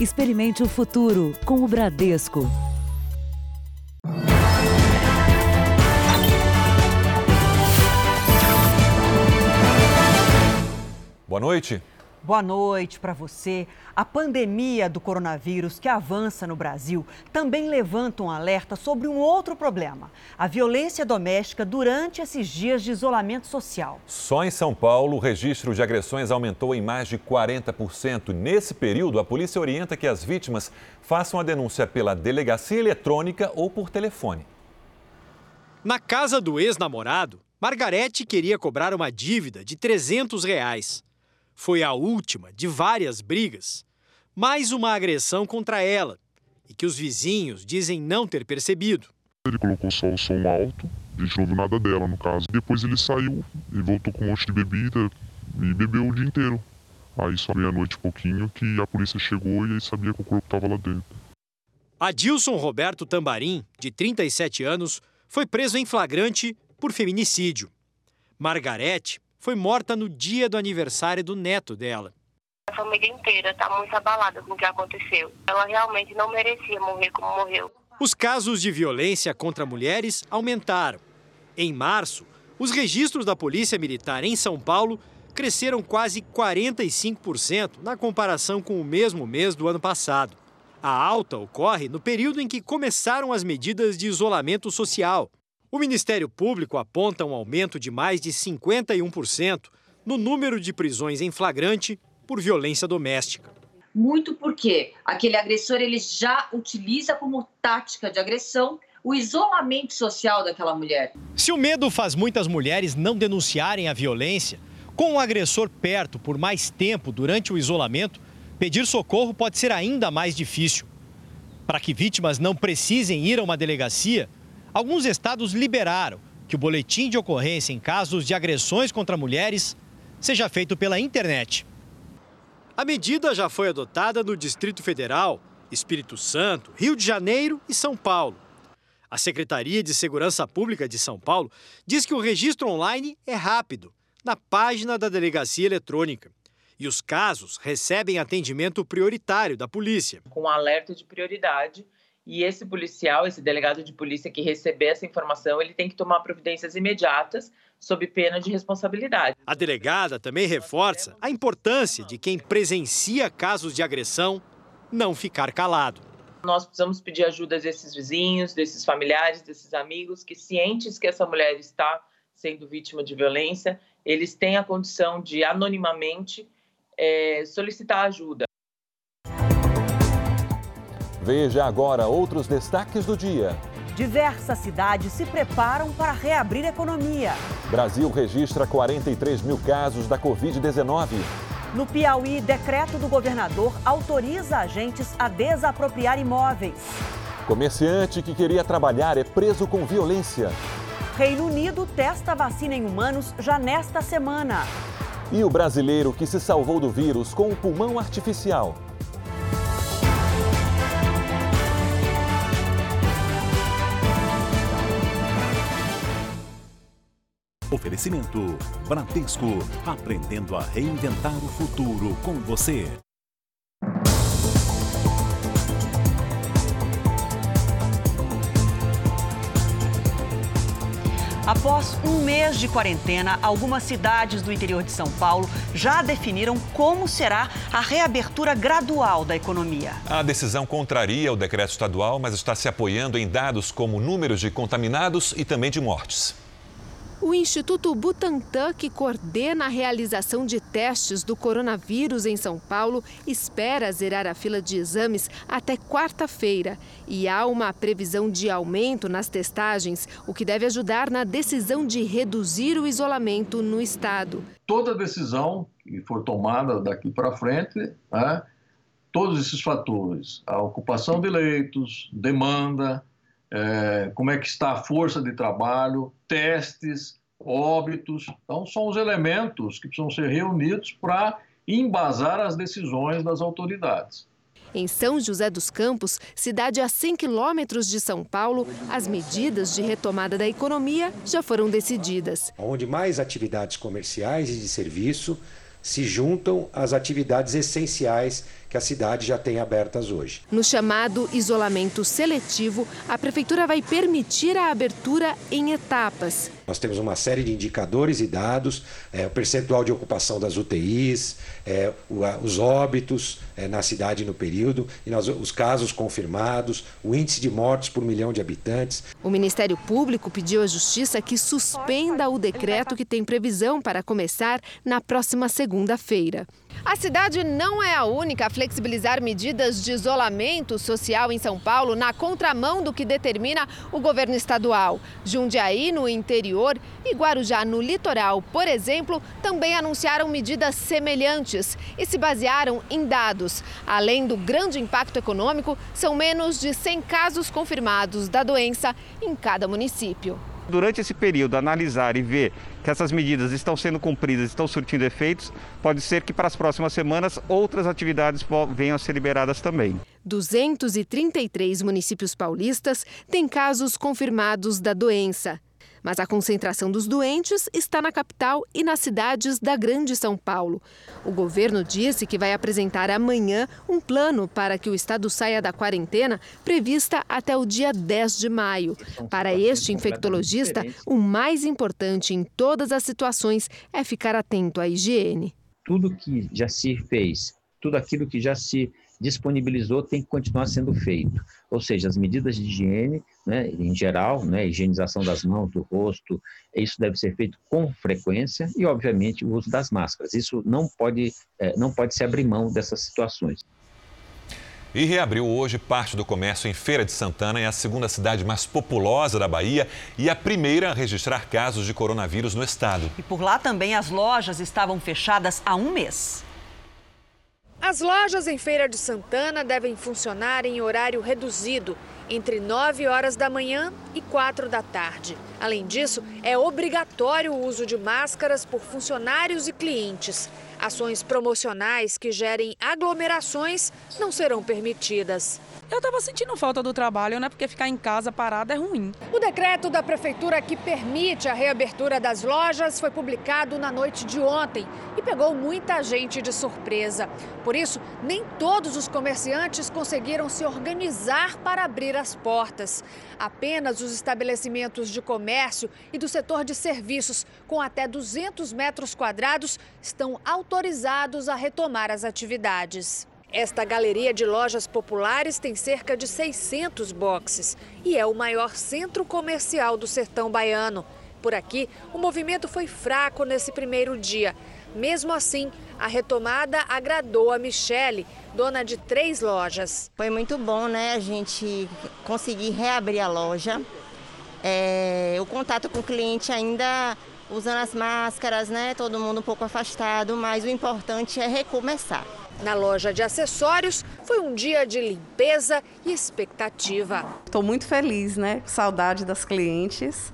Experimente o futuro com o Bradesco. Boa noite. Boa noite para você. A pandemia do coronavírus que avança no Brasil também levanta um alerta sobre um outro problema: a violência doméstica durante esses dias de isolamento social. Só em São Paulo, o registro de agressões aumentou em mais de 40%. Nesse período, a polícia orienta que as vítimas façam a denúncia pela delegacia eletrônica ou por telefone. Na casa do ex-namorado, Margarete queria cobrar uma dívida de 300 reais. Foi a última de várias brigas. Mais uma agressão contra ela e que os vizinhos dizem não ter percebido. Ele colocou só o som alto, a gente não viu nada dela no caso. Depois ele saiu e voltou com um monte de bebida e bebeu o dia inteiro. Aí só meia-noite e pouquinho que a polícia chegou e aí sabia que o corpo estava lá dentro. Adilson Roberto Tambarim, de 37 anos, foi preso em flagrante por feminicídio. Margarete foi morta no dia do aniversário do neto dela. A família inteira está muito abalada com o que aconteceu. Ela realmente não merecia morrer como morreu. Os casos de violência contra mulheres aumentaram. Em março, os registros da Polícia Militar em São Paulo cresceram quase 45% na comparação com o mesmo mês do ano passado. A alta ocorre no período em que começaram as medidas de isolamento social, o Ministério Público aponta um aumento de mais de 51% no número de prisões em flagrante por violência doméstica. Muito porque aquele agressor ele já utiliza como tática de agressão o isolamento social daquela mulher. Se o medo faz muitas mulheres não denunciarem a violência, com o agressor perto por mais tempo durante o isolamento, pedir socorro pode ser ainda mais difícil. Para que vítimas não precisem ir a uma delegacia, Alguns estados liberaram que o boletim de ocorrência em casos de agressões contra mulheres seja feito pela internet. A medida já foi adotada no Distrito Federal, Espírito Santo, Rio de Janeiro e São Paulo. A Secretaria de Segurança Pública de São Paulo diz que o registro online é rápido, na página da delegacia eletrônica. E os casos recebem atendimento prioritário da polícia. Com alerta de prioridade e esse policial, esse delegado de polícia que receber essa informação, ele tem que tomar providências imediatas sob pena de responsabilidade. A delegada também reforça a importância de quem presencia casos de agressão não ficar calado. Nós precisamos pedir ajuda desses vizinhos, desses familiares, desses amigos que cientes que essa mulher está sendo vítima de violência, eles têm a condição de anonimamente é, solicitar ajuda. Veja agora outros destaques do dia. Diversas cidades se preparam para reabrir a economia. Brasil registra 43 mil casos da Covid-19. No Piauí, decreto do governador autoriza agentes a desapropriar imóveis. Comerciante que queria trabalhar é preso com violência. Reino Unido testa vacina em humanos já nesta semana. E o brasileiro que se salvou do vírus com o pulmão artificial. Oferecimento Bradesco, aprendendo a reinventar o futuro com você. Após um mês de quarentena, algumas cidades do interior de São Paulo já definiram como será a reabertura gradual da economia. A decisão contraria o decreto estadual, mas está se apoiando em dados como números de contaminados e também de mortes. O Instituto Butantan, que coordena a realização de testes do coronavírus em São Paulo, espera zerar a fila de exames até quarta-feira. E há uma previsão de aumento nas testagens, o que deve ajudar na decisão de reduzir o isolamento no estado. Toda decisão que for tomada daqui para frente, né, todos esses fatores, a ocupação de leitos, demanda, é, como é que está a força de trabalho, testes, óbitos. Então, são os elementos que precisam ser reunidos para embasar as decisões das autoridades. Em São José dos Campos, cidade a 100 quilômetros de São Paulo, as medidas de retomada da economia já foram decididas. Onde mais atividades comerciais e de serviço se juntam às atividades essenciais que a cidade já tem abertas hoje. No chamado isolamento seletivo, a prefeitura vai permitir a abertura em etapas. Nós temos uma série de indicadores e dados, é, o percentual de ocupação das UTIs, é, o, a, os óbitos é, na cidade no período, e nós, os casos confirmados, o índice de mortes por milhão de habitantes. O Ministério Público pediu à Justiça que suspenda o decreto que tem previsão para começar na próxima segunda-feira. A cidade não é a única flexibilizar medidas de isolamento social em São Paulo na contramão do que determina o governo estadual. Jundiaí, no interior, e Guarujá, no litoral, por exemplo, também anunciaram medidas semelhantes e se basearam em dados. Além do grande impacto econômico, são menos de 100 casos confirmados da doença em cada município durante esse período, analisar e ver que essas medidas estão sendo cumpridas, estão surtindo efeitos, pode ser que para as próximas semanas outras atividades venham a ser liberadas também. 233 municípios paulistas têm casos confirmados da doença. Mas a concentração dos doentes está na capital e nas cidades da Grande São Paulo. O governo disse que vai apresentar amanhã um plano para que o estado saia da quarentena prevista até o dia 10 de maio. Para este infectologista, o mais importante em todas as situações é ficar atento à higiene. Tudo que já se fez, tudo aquilo que já se disponibilizou tem que continuar sendo feito. Ou seja, as medidas de higiene, né, em geral, né, higienização das mãos, do rosto, isso deve ser feito com frequência e, obviamente, o uso das máscaras. Isso não pode, é, não pode se abrir mão dessas situações. E reabriu hoje parte do comércio em Feira de Santana, é a segunda cidade mais populosa da Bahia e a primeira a registrar casos de coronavírus no estado. E por lá também as lojas estavam fechadas há um mês. As lojas em Feira de Santana devem funcionar em horário reduzido, entre 9 horas da manhã e 4 da tarde. Além disso, é obrigatório o uso de máscaras por funcionários e clientes. Ações promocionais que gerem aglomerações não serão permitidas. Eu estava sentindo falta do trabalho, né? Porque ficar em casa parado é ruim. O decreto da prefeitura que permite a reabertura das lojas foi publicado na noite de ontem e pegou muita gente de surpresa. Por isso, nem todos os comerciantes conseguiram se organizar para abrir as portas. Apenas os estabelecimentos de comércio e do setor de serviços com até 200 metros quadrados estão autorizados a retomar as atividades. Esta galeria de lojas populares tem cerca de 600 boxes e é o maior centro comercial do sertão baiano. Por aqui, o movimento foi fraco nesse primeiro dia. Mesmo assim, a retomada agradou a Michele, dona de três lojas. Foi muito bom, né? A gente conseguir reabrir a loja. É, o contato com o cliente ainda usando as máscaras, né? Todo mundo um pouco afastado, mas o importante é recomeçar. Na loja de acessórios, foi um dia de limpeza e expectativa. Estou muito feliz, né? Saudade das clientes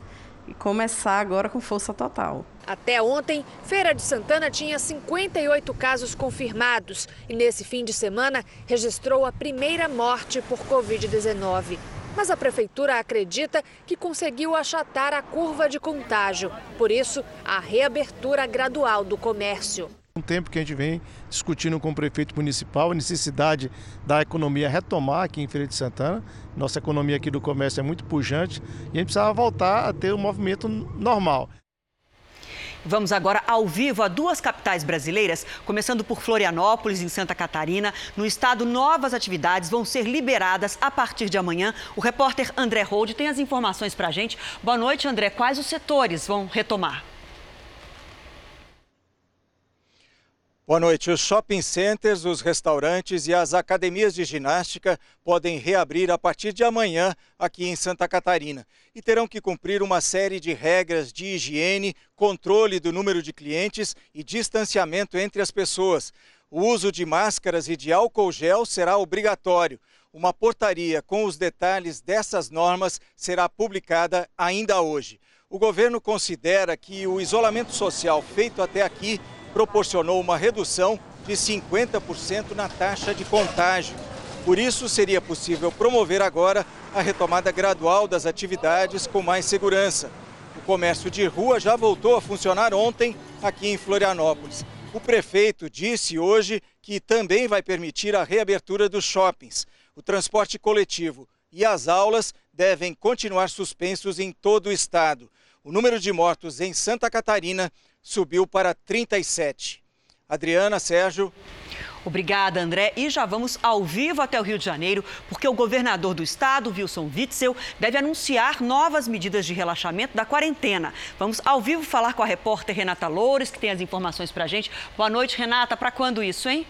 e começar agora com força total. Até ontem, Feira de Santana tinha 58 casos confirmados e nesse fim de semana registrou a primeira morte por Covid-19. Mas a prefeitura acredita que conseguiu achatar a curva de contágio. Por isso, a reabertura gradual do comércio. Um tempo que a gente vem discutindo com o prefeito municipal a necessidade da economia retomar aqui em Feira de Santana. Nossa economia aqui do comércio é muito pujante e a gente precisava voltar a ter um movimento normal. Vamos agora ao vivo a duas capitais brasileiras, começando por Florianópolis, em Santa Catarina. No estado, novas atividades vão ser liberadas a partir de amanhã. O repórter André Hold tem as informações para a gente. Boa noite, André. Quais os setores vão retomar? Boa noite. Os shopping centers, os restaurantes e as academias de ginástica podem reabrir a partir de amanhã aqui em Santa Catarina e terão que cumprir uma série de regras de higiene, controle do número de clientes e distanciamento entre as pessoas. O uso de máscaras e de álcool gel será obrigatório. Uma portaria com os detalhes dessas normas será publicada ainda hoje. O governo considera que o isolamento social feito até aqui proporcionou uma redução de 50% na taxa de contágio. Por isso, seria possível promover agora a retomada gradual das atividades com mais segurança. O comércio de rua já voltou a funcionar ontem aqui em Florianópolis. O prefeito disse hoje que também vai permitir a reabertura dos shoppings. O transporte coletivo e as aulas devem continuar suspensos em todo o estado. O número de mortos em Santa Catarina subiu para 37. Adriana, Sérgio. Obrigada, André. E já vamos ao vivo até o Rio de Janeiro, porque o governador do estado, Wilson Witzel, deve anunciar novas medidas de relaxamento da quarentena. Vamos ao vivo falar com a repórter Renata Loures, que tem as informações para a gente. Boa noite, Renata. Para quando isso, hein?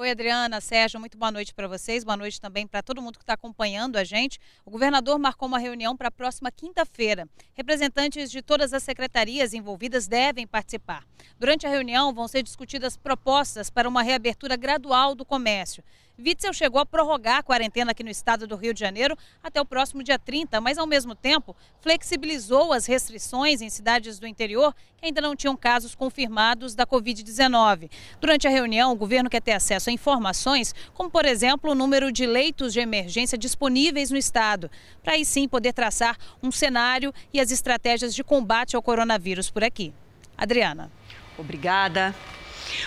Oi, Adriana, Sérgio, muito boa noite para vocês, boa noite também para todo mundo que está acompanhando a gente. O governador marcou uma reunião para a próxima quinta-feira. Representantes de todas as secretarias envolvidas devem participar. Durante a reunião vão ser discutidas propostas para uma reabertura gradual do comércio. Witzel chegou a prorrogar a quarentena aqui no estado do Rio de Janeiro até o próximo dia 30, mas ao mesmo tempo flexibilizou as restrições em cidades do interior que ainda não tinham casos confirmados da Covid-19. Durante a reunião, o governo quer ter acesso a informações, como por exemplo o número de leitos de emergência disponíveis no estado, para aí sim poder traçar um cenário e as estratégias de combate ao coronavírus por aqui. Adriana. Obrigada.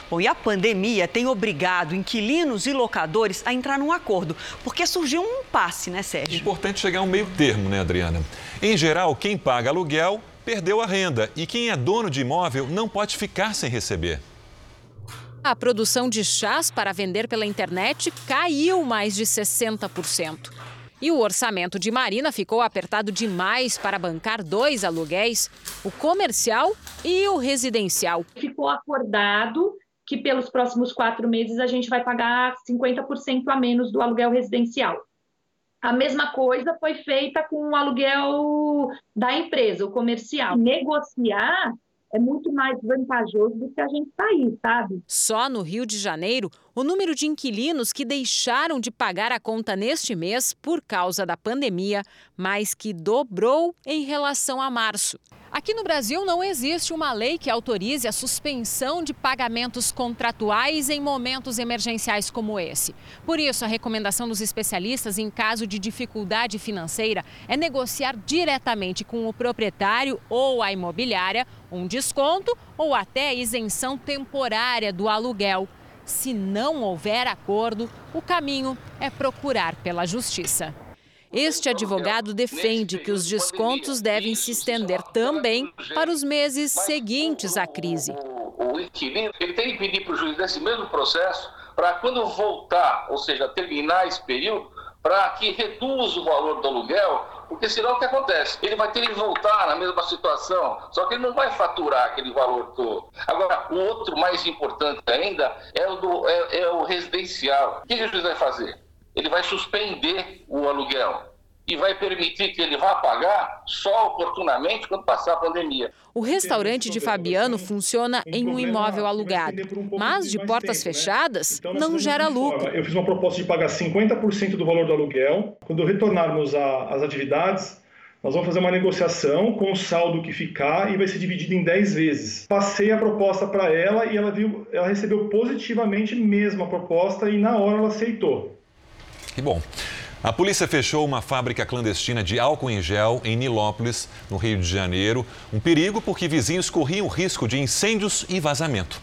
Bom, e a pandemia tem obrigado inquilinos e locadores a entrar num acordo, porque surgiu um impasse, né, Sérgio? Importante chegar a um meio termo, né, Adriana? Em geral, quem paga aluguel perdeu a renda e quem é dono de imóvel não pode ficar sem receber. A produção de chás para vender pela internet caiu mais de 60%. E o orçamento de Marina ficou apertado demais para bancar dois aluguéis, o comercial e o residencial. Ficou acordado que pelos próximos quatro meses a gente vai pagar 50% a menos do aluguel residencial. A mesma coisa foi feita com o aluguel da empresa, o comercial. Negociar é muito mais vantajoso do que a gente sair, sabe? Só no Rio de Janeiro, o número de inquilinos que deixaram de pagar a conta neste mês por causa da pandemia mais que dobrou em relação a março. Aqui no Brasil não existe uma lei que autorize a suspensão de pagamentos contratuais em momentos emergenciais como esse. Por isso, a recomendação dos especialistas em caso de dificuldade financeira é negociar diretamente com o proprietário ou a imobiliária um desconto ou até isenção temporária do aluguel. Se não houver acordo, o caminho é procurar pela justiça. Este advogado defende que os descontos devem se estender também para os meses seguintes à crise. O inquilino ele tem que pedir para o juiz nesse mesmo processo para quando voltar, ou seja, terminar esse período, para que reduza o valor do aluguel, porque senão o que acontece? Ele vai ter que voltar na mesma situação, só que ele não vai faturar aquele valor todo. Agora, o outro mais importante ainda é o, do, é, é o residencial. O que o juiz vai fazer? ele vai suspender o aluguel e vai permitir que ele vá pagar só oportunamente quando passar a pandemia. O restaurante de Fabiano funciona em um imóvel alugado, mas de portas né? fechadas então, não gera lucro. Eu fiz uma proposta de pagar 50% do valor do aluguel. Quando retornarmos às atividades, nós vamos fazer uma negociação com o saldo que ficar e vai ser dividido em 10 vezes. Passei a proposta para ela e ela, viu, ela recebeu positivamente mesmo a proposta e na hora ela aceitou. Que bom. A polícia fechou uma fábrica clandestina de álcool em gel em Nilópolis, no Rio de Janeiro. Um perigo porque vizinhos corriam risco de incêndios e vazamento.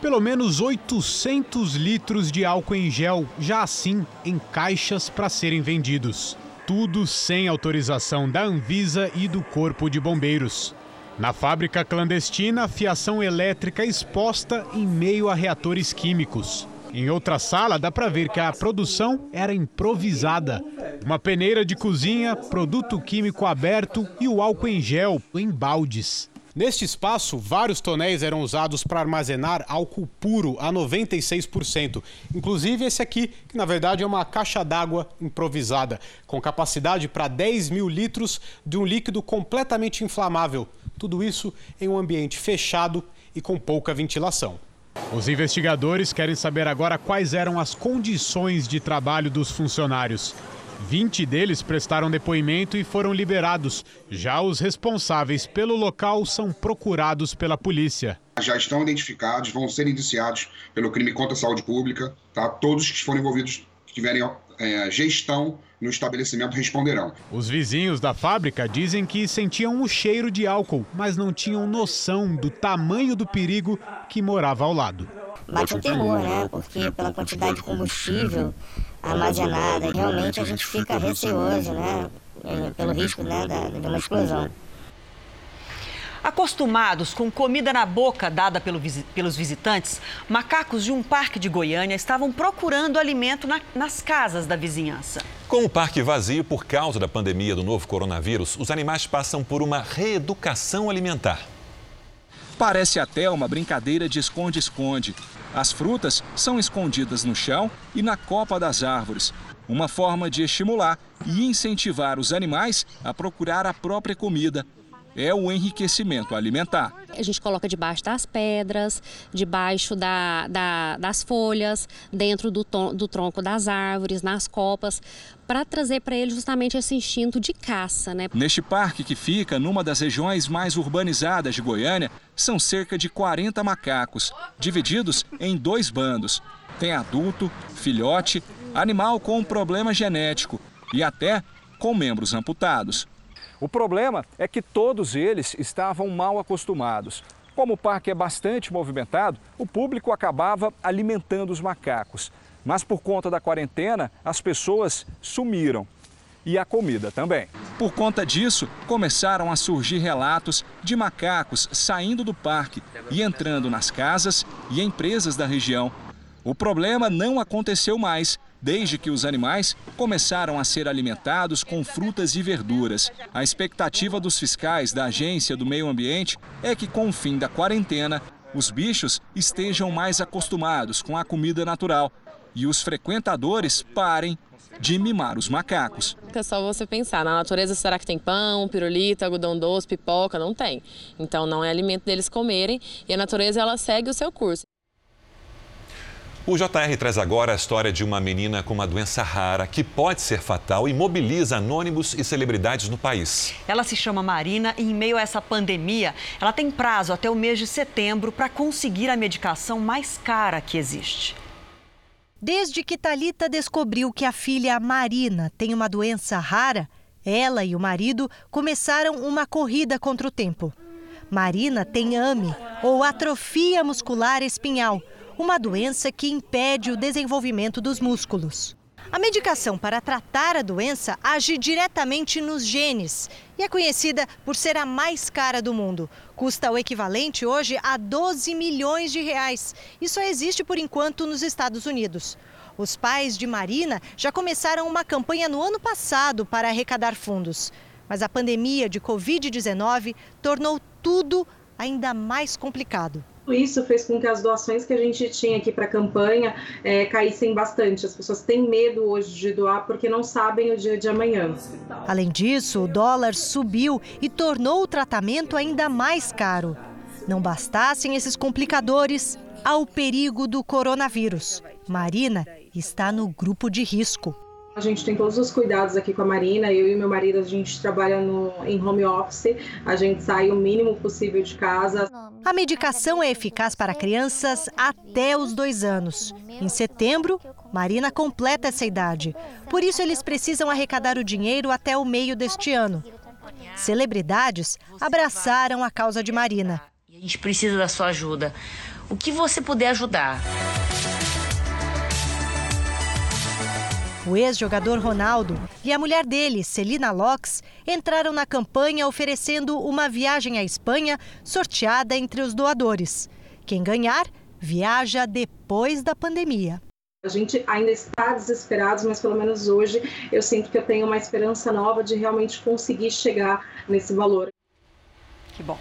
Pelo menos 800 litros de álcool em gel, já assim, em caixas para serem vendidos. Tudo sem autorização da Anvisa e do Corpo de Bombeiros. Na fábrica clandestina, fiação elétrica exposta em meio a reatores químicos. Em outra sala, dá para ver que a produção era improvisada. Uma peneira de cozinha, produto químico aberto e o álcool em gel em baldes. Neste espaço, vários tonéis eram usados para armazenar álcool puro a 96%. Inclusive esse aqui, que na verdade é uma caixa d'água improvisada, com capacidade para 10 mil litros de um líquido completamente inflamável. Tudo isso em um ambiente fechado e com pouca ventilação. Os investigadores querem saber agora quais eram as condições de trabalho dos funcionários. 20 deles prestaram depoimento e foram liberados. Já os responsáveis pelo local são procurados pela polícia. Já estão identificados, vão ser indiciados pelo crime contra a saúde pública, tá? Todos que foram envolvidos que tiverem é, gestão no estabelecimento responderão. Os vizinhos da fábrica dizem que sentiam o cheiro de álcool, mas não tinham noção do tamanho do perigo que morava ao lado. Bate um temor, né? Porque pela quantidade de combustível armazenada, realmente a gente fica receoso, né? É, pelo risco né, de uma explosão. Acostumados com comida na boca dada pelo, pelos visitantes, macacos de um parque de Goiânia estavam procurando alimento na, nas casas da vizinhança. Com o parque vazio por causa da pandemia do novo coronavírus, os animais passam por uma reeducação alimentar. Parece até uma brincadeira de esconde-esconde. As frutas são escondidas no chão e na copa das árvores. Uma forma de estimular e incentivar os animais a procurar a própria comida é o enriquecimento alimentar. A gente coloca debaixo das pedras, debaixo da, da, das folhas, dentro do, do tronco das árvores, nas copas, para trazer para ele justamente esse instinto de caça. Né? Neste parque, que fica numa das regiões mais urbanizadas de Goiânia, são cerca de 40 macacos, divididos em dois bandos. Tem adulto, filhote, animal com problema genético e até com membros amputados. O problema é que todos eles estavam mal acostumados. Como o parque é bastante movimentado, o público acabava alimentando os macacos. Mas por conta da quarentena, as pessoas sumiram. E a comida também. Por conta disso, começaram a surgir relatos de macacos saindo do parque e entrando nas casas e empresas da região. O problema não aconteceu mais desde que os animais começaram a ser alimentados com frutas e verduras. A expectativa dos fiscais da Agência do Meio Ambiente é que, com o fim da quarentena, os bichos estejam mais acostumados com a comida natural e os frequentadores parem de mimar os macacos. É só você pensar, na natureza será que tem pão, pirulito, algodão doce, pipoca? Não tem. Então não é alimento deles comerem e a natureza ela segue o seu curso. O JR traz agora a história de uma menina com uma doença rara que pode ser fatal e mobiliza anônimos e celebridades no país. Ela se chama Marina e, em meio a essa pandemia, ela tem prazo até o mês de setembro para conseguir a medicação mais cara que existe. Desde que Talita descobriu que a filha Marina tem uma doença rara, ela e o marido começaram uma corrida contra o tempo. Marina tem AME, ou atrofia muscular espinhal uma doença que impede o desenvolvimento dos músculos. A medicação para tratar a doença age diretamente nos genes e é conhecida por ser a mais cara do mundo. Custa o equivalente hoje a 12 milhões de reais e só existe por enquanto nos Estados Unidos. Os pais de Marina já começaram uma campanha no ano passado para arrecadar fundos. Mas a pandemia de Covid-19 tornou tudo ainda mais complicado isso fez com que as doações que a gente tinha aqui para a campanha é, caíssem bastante. As pessoas têm medo hoje de doar porque não sabem o dia de amanhã. Além disso, o dólar subiu e tornou o tratamento ainda mais caro. Não bastassem esses complicadores, há o perigo do coronavírus. Marina está no grupo de risco. A gente tem todos os cuidados aqui com a Marina. Eu e meu marido, a gente trabalha no, em home office. A gente sai o mínimo possível de casa. A medicação é eficaz para crianças até os dois anos. Em setembro, Marina completa essa idade. Por isso, eles precisam arrecadar o dinheiro até o meio deste ano. Celebridades abraçaram a causa de Marina. A gente precisa da sua ajuda. O que você puder ajudar. O ex-jogador Ronaldo e a mulher dele, Celina Locks, entraram na campanha oferecendo uma viagem à Espanha sorteada entre os doadores. Quem ganhar, viaja depois da pandemia. A gente ainda está desesperado, mas pelo menos hoje eu sinto que eu tenho uma esperança nova de realmente conseguir chegar nesse valor. Que bom.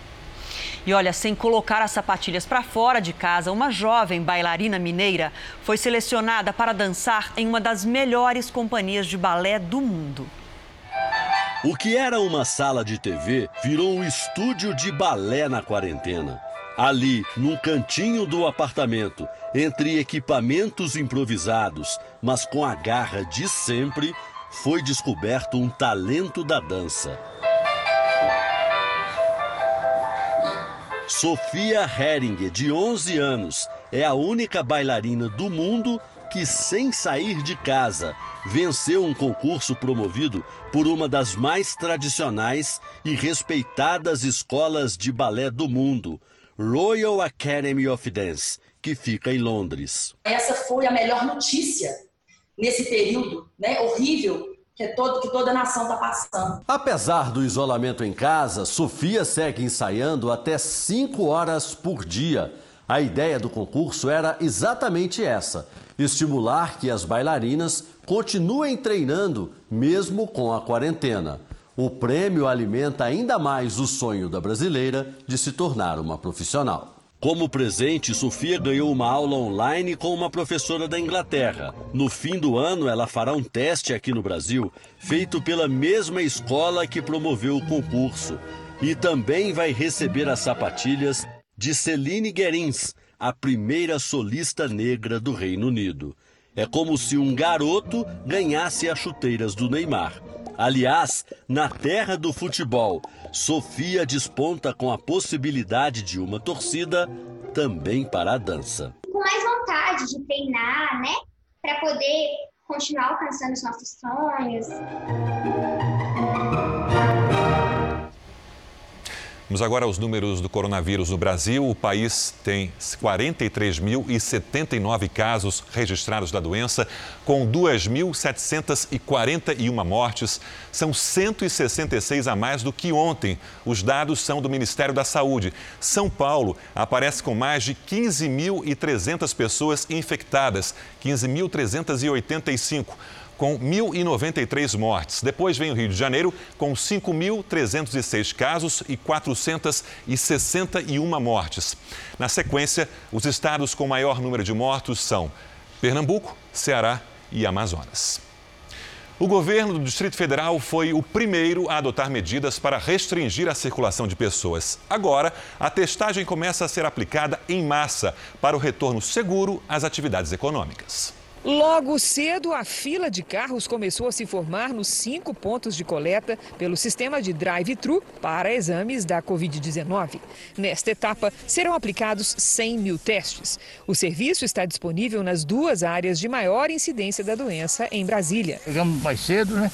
E olha, sem colocar as sapatilhas para fora de casa, uma jovem bailarina mineira foi selecionada para dançar em uma das melhores companhias de balé do mundo. O que era uma sala de TV virou um estúdio de balé na quarentena. Ali, num cantinho do apartamento, entre equipamentos improvisados, mas com a garra de sempre, foi descoberto um talento da dança. Sofia Heringer, de 11 anos, é a única bailarina do mundo que, sem sair de casa, venceu um concurso promovido por uma das mais tradicionais e respeitadas escolas de balé do mundo, Royal Academy of Dance, que fica em Londres. Essa foi a melhor notícia nesse período né, horrível que, todo, que toda a nação está passando. Apesar do isolamento em casa, Sofia segue ensaiando até 5 horas por dia. A ideia do concurso era exatamente essa: estimular que as bailarinas continuem treinando, mesmo com a quarentena. O prêmio alimenta ainda mais o sonho da brasileira de se tornar uma profissional. Como presente, Sofia ganhou uma aula online com uma professora da Inglaterra. No fim do ano, ela fará um teste aqui no Brasil, feito pela mesma escola que promoveu o concurso. E também vai receber as sapatilhas de Celine Guerins, a primeira solista negra do Reino Unido. É como se um garoto ganhasse as chuteiras do Neymar. Aliás, na terra do futebol, Sofia desponta com a possibilidade de uma torcida também para a dança. Com mais vontade de treinar, né? Para poder continuar alcançando os nossos sonhos. Vamos agora aos números do coronavírus no Brasil. O país tem 43.079 casos registrados da doença, com 2.741 mortes. São 166 a mais do que ontem. Os dados são do Ministério da Saúde. São Paulo aparece com mais de 15.300 pessoas infectadas, 15.385 com 1.093 mortes. Depois vem o Rio de Janeiro, com 5.306 casos e 461 mortes. Na sequência, os estados com maior número de mortos são Pernambuco, Ceará e Amazonas. O governo do Distrito Federal foi o primeiro a adotar medidas para restringir a circulação de pessoas. Agora, a testagem começa a ser aplicada em massa para o retorno seguro às atividades econômicas. Logo cedo, a fila de carros começou a se formar nos cinco pontos de coleta pelo sistema de drive-thru para exames da Covid-19. Nesta etapa, serão aplicados 100 mil testes. O serviço está disponível nas duas áreas de maior incidência da doença em Brasília. Chegamos mais cedo, né?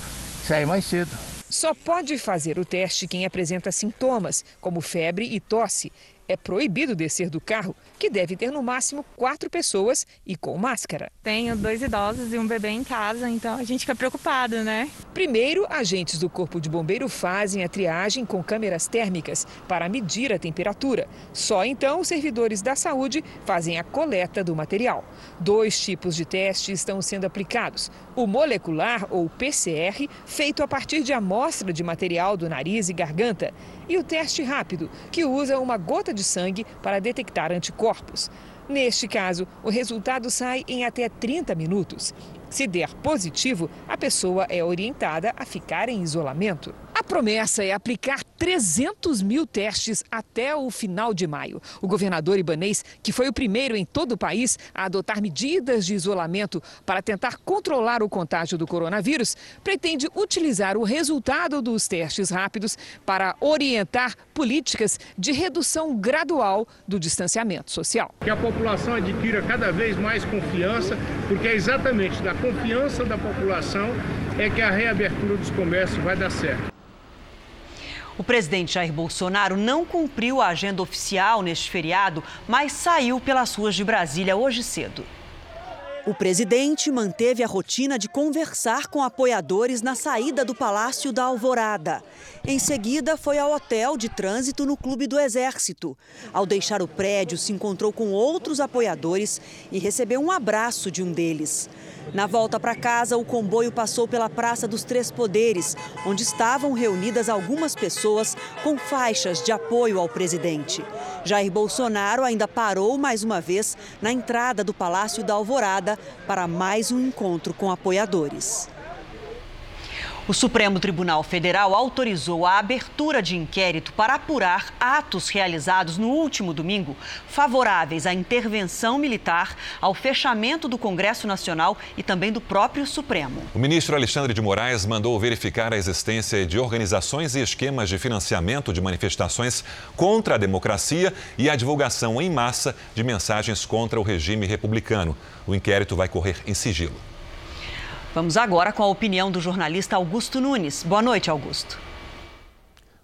Sai mais cedo. Só pode fazer o teste quem apresenta sintomas, como febre e tosse é proibido descer do carro, que deve ter no máximo quatro pessoas e com máscara. Tenho dois idosos e um bebê em casa, então a gente fica preocupado, né? Primeiro, agentes do Corpo de Bombeiro fazem a triagem com câmeras térmicas para medir a temperatura. Só então os servidores da saúde fazem a coleta do material. Dois tipos de teste estão sendo aplicados: o molecular ou PCR, feito a partir de amostra de material do nariz e garganta, e o teste rápido, que usa uma gota de sangue para detectar anticorpos. Neste caso, o resultado sai em até 30 minutos. Se der positivo, a pessoa é orientada a ficar em isolamento. A promessa é aplicar 300 mil testes até o final de maio. O governador Ibanês, que foi o primeiro em todo o país a adotar medidas de isolamento para tentar controlar o contágio do coronavírus, pretende utilizar o resultado dos testes rápidos para orientar políticas de redução gradual do distanciamento social. Que a população adquira cada vez mais confiança, porque é exatamente da confiança da população é que a reabertura dos comércios vai dar certo. O presidente Jair Bolsonaro não cumpriu a agenda oficial neste feriado, mas saiu pelas ruas de Brasília hoje cedo. O presidente manteve a rotina de conversar com apoiadores na saída do Palácio da Alvorada. Em seguida, foi ao hotel de trânsito no Clube do Exército. Ao deixar o prédio, se encontrou com outros apoiadores e recebeu um abraço de um deles. Na volta para casa, o comboio passou pela Praça dos Três Poderes, onde estavam reunidas algumas pessoas com faixas de apoio ao presidente. Jair Bolsonaro ainda parou mais uma vez na entrada do Palácio da Alvorada para mais um encontro com apoiadores. O Supremo Tribunal Federal autorizou a abertura de inquérito para apurar atos realizados no último domingo favoráveis à intervenção militar, ao fechamento do Congresso Nacional e também do próprio Supremo. O ministro Alexandre de Moraes mandou verificar a existência de organizações e esquemas de financiamento de manifestações contra a democracia e a divulgação em massa de mensagens contra o regime republicano. O inquérito vai correr em sigilo. Vamos agora com a opinião do jornalista Augusto Nunes. Boa noite, Augusto.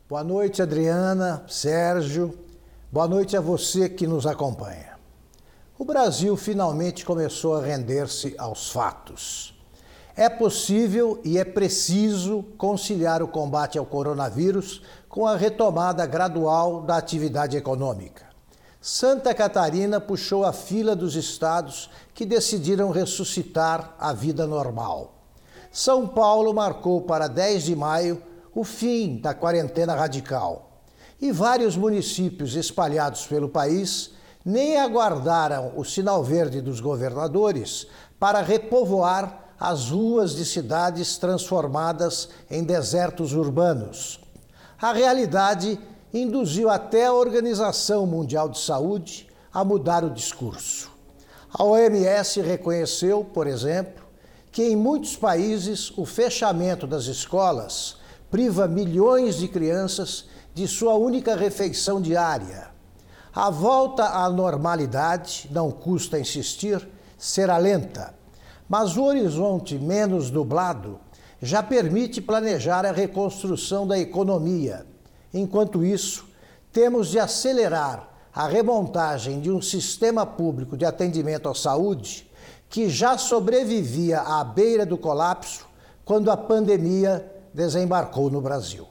Boa noite, Adriana, Sérgio. Boa noite a você que nos acompanha. O Brasil finalmente começou a render-se aos fatos. É possível e é preciso conciliar o combate ao coronavírus com a retomada gradual da atividade econômica. Santa Catarina puxou a fila dos estados que decidiram ressuscitar a vida normal. São Paulo marcou para 10 de maio o fim da quarentena radical. E vários municípios espalhados pelo país nem aguardaram o sinal verde dos governadores para repovoar as ruas de cidades transformadas em desertos urbanos. A realidade induziu até a Organização Mundial de Saúde a mudar o discurso. A OMS reconheceu, por exemplo, que em muitos países o fechamento das escolas priva milhões de crianças de sua única refeição diária. A volta à normalidade, não custa insistir, será lenta, mas o horizonte menos nublado já permite planejar a reconstrução da economia Enquanto isso, temos de acelerar a remontagem de um sistema público de atendimento à saúde que já sobrevivia à beira do colapso quando a pandemia desembarcou no Brasil.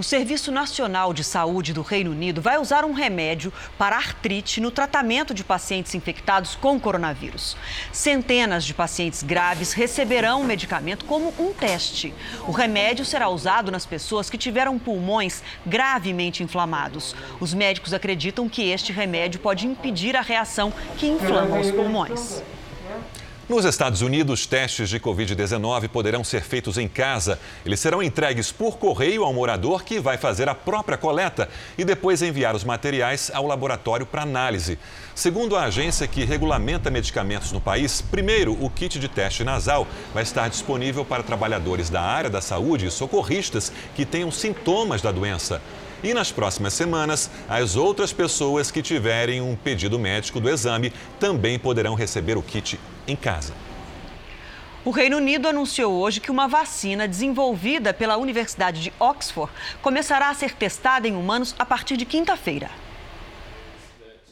O Serviço Nacional de Saúde do Reino Unido vai usar um remédio para artrite no tratamento de pacientes infectados com coronavírus. Centenas de pacientes graves receberão o medicamento como um teste. O remédio será usado nas pessoas que tiveram pulmões gravemente inflamados. Os médicos acreditam que este remédio pode impedir a reação que inflama os pulmões. Nos Estados Unidos, testes de Covid-19 poderão ser feitos em casa. Eles serão entregues por correio ao morador que vai fazer a própria coleta e depois enviar os materiais ao laboratório para análise. Segundo a agência que regulamenta medicamentos no país, primeiro, o kit de teste nasal vai estar disponível para trabalhadores da área da saúde e socorristas que tenham sintomas da doença. E nas próximas semanas, as outras pessoas que tiverem um pedido médico do exame também poderão receber o kit em casa. O Reino Unido anunciou hoje que uma vacina desenvolvida pela Universidade de Oxford começará a ser testada em humanos a partir de quinta-feira.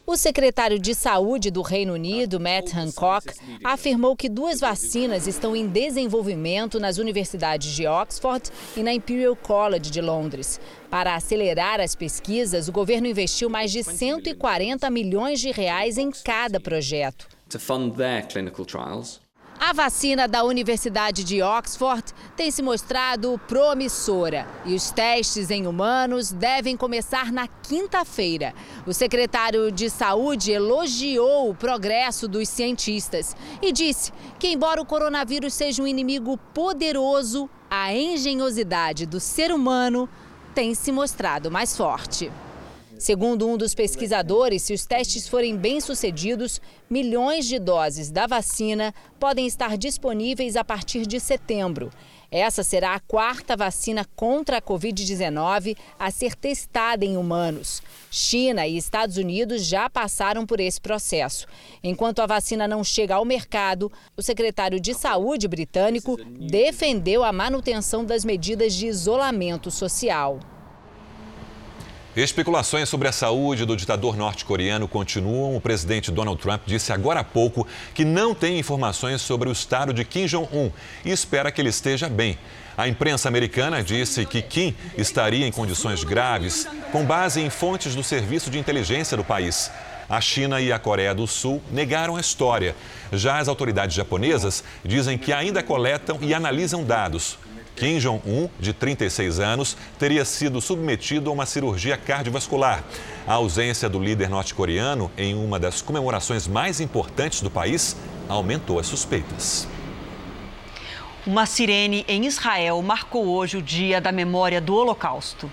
O secretário de Saúde do Reino Unido, Matt Hancock, afirmou que duas vacinas estão em desenvolvimento nas universidades de Oxford e na Imperial College de Londres. Para acelerar as pesquisas, o governo investiu mais de 140 milhões de reais em cada projeto. A vacina da Universidade de Oxford tem se mostrado promissora e os testes em humanos devem começar na quinta-feira. O secretário de Saúde elogiou o progresso dos cientistas e disse que, embora o coronavírus seja um inimigo poderoso, a engenhosidade do ser humano tem se mostrado mais forte. Segundo um dos pesquisadores, se os testes forem bem-sucedidos, milhões de doses da vacina podem estar disponíveis a partir de setembro. Essa será a quarta vacina contra a Covid-19 a ser testada em humanos. China e Estados Unidos já passaram por esse processo. Enquanto a vacina não chega ao mercado, o secretário de Saúde britânico defendeu a manutenção das medidas de isolamento social. Especulações sobre a saúde do ditador norte-coreano continuam. O presidente Donald Trump disse agora há pouco que não tem informações sobre o estado de Kim Jong-un e espera que ele esteja bem. A imprensa americana disse que Kim estaria em condições graves, com base em fontes do serviço de inteligência do país. A China e a Coreia do Sul negaram a história. Já as autoridades japonesas dizem que ainda coletam e analisam dados. Kim Jong-un, de 36 anos, teria sido submetido a uma cirurgia cardiovascular. A ausência do líder norte-coreano em uma das comemorações mais importantes do país aumentou as suspeitas. Uma sirene em Israel marcou hoje o dia da memória do Holocausto.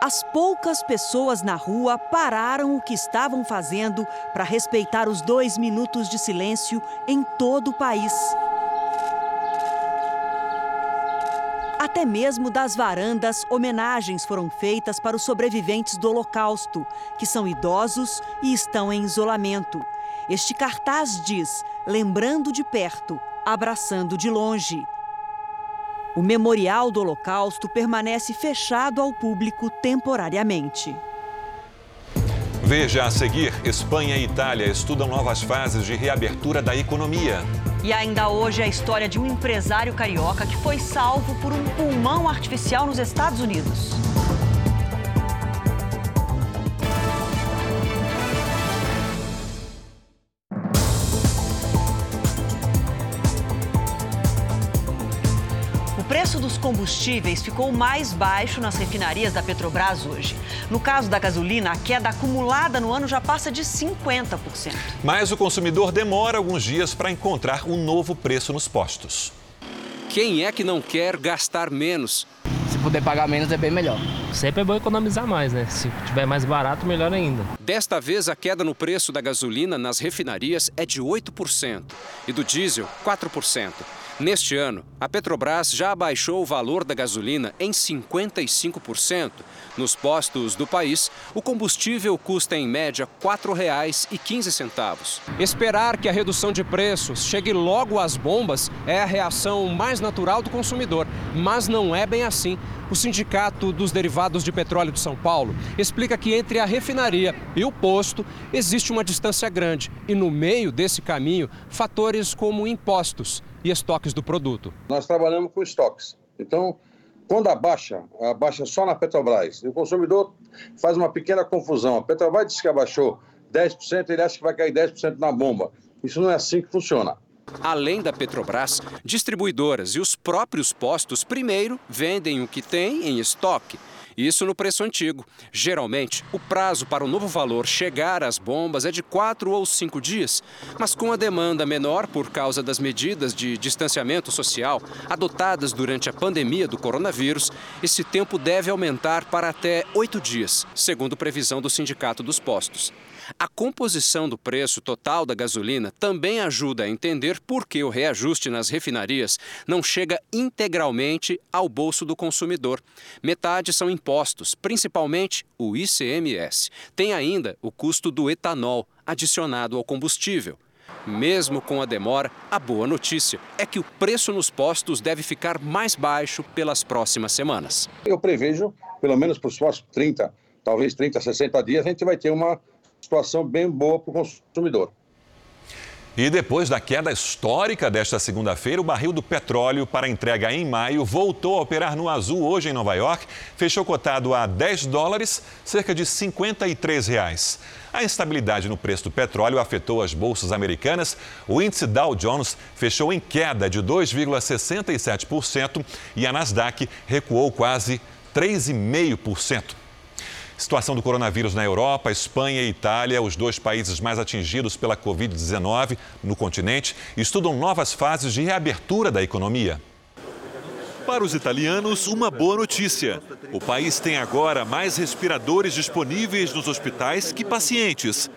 As poucas pessoas na rua pararam o que estavam fazendo para respeitar os dois minutos de silêncio em todo o país. Até mesmo das varandas, homenagens foram feitas para os sobreviventes do Holocausto, que são idosos e estão em isolamento. Este cartaz diz: lembrando de perto, abraçando de longe. O Memorial do Holocausto permanece fechado ao público temporariamente. Veja a seguir: Espanha e Itália estudam novas fases de reabertura da economia. E ainda hoje a história de um empresário carioca que foi salvo por um pulmão artificial nos Estados Unidos. Combustíveis ficou mais baixo nas refinarias da Petrobras hoje. No caso da gasolina, a queda acumulada no ano já passa de 50%. Mas o consumidor demora alguns dias para encontrar um novo preço nos postos. Quem é que não quer gastar menos? Se puder pagar menos é bem melhor. Sempre é bom economizar mais, né? Se tiver mais barato, melhor ainda. Desta vez, a queda no preço da gasolina nas refinarias é de 8% e do diesel, 4%. Neste ano, a Petrobras já abaixou o valor da gasolina em 55%. Nos postos do país, o combustível custa em média R$ 4,15. Esperar que a redução de preços chegue logo às bombas é a reação mais natural do consumidor, mas não é bem assim. O Sindicato dos Derivados de Petróleo de São Paulo explica que entre a refinaria e o posto existe uma distância grande e no meio desse caminho, fatores como impostos e estoques do produto. Nós trabalhamos com estoques. Então, quando abaixa, abaixa só na Petrobras. E o consumidor faz uma pequena confusão. A Petrobras diz que abaixou 10%, ele acha que vai cair 10% na bomba. Isso não é assim que funciona. Além da Petrobras, distribuidoras e os próprios postos primeiro vendem o que tem em estoque isso no preço antigo. Geralmente, o prazo para o novo valor chegar às bombas é de quatro ou cinco dias. Mas com a demanda menor por causa das medidas de distanciamento social adotadas durante a pandemia do coronavírus, esse tempo deve aumentar para até oito dias, segundo previsão do Sindicato dos Postos. A composição do preço total da gasolina também ajuda a entender por que o reajuste nas refinarias não chega integralmente ao bolso do consumidor. Metade são impostos, principalmente o ICMS. Tem ainda o custo do etanol, adicionado ao combustível. Mesmo com a demora, a boa notícia é que o preço nos postos deve ficar mais baixo pelas próximas semanas. Eu prevejo, pelo menos para os próximos 30, talvez 30, 60 dias, a gente vai ter uma situação bem boa para o consumidor. E depois da queda histórica desta segunda-feira, o barril do petróleo para entrega em maio voltou a operar no azul hoje em Nova York. Fechou cotado a 10 dólares, cerca de 53 reais. A instabilidade no preço do petróleo afetou as bolsas americanas. O índice Dow Jones fechou em queda de 2,67% e a Nasdaq recuou quase 3,5%. Situação do coronavírus na Europa, Espanha e Itália, os dois países mais atingidos pela Covid-19 no continente, estudam novas fases de reabertura da economia. Para os italianos, uma boa notícia. O país tem agora mais respiradores disponíveis nos hospitais que pacientes.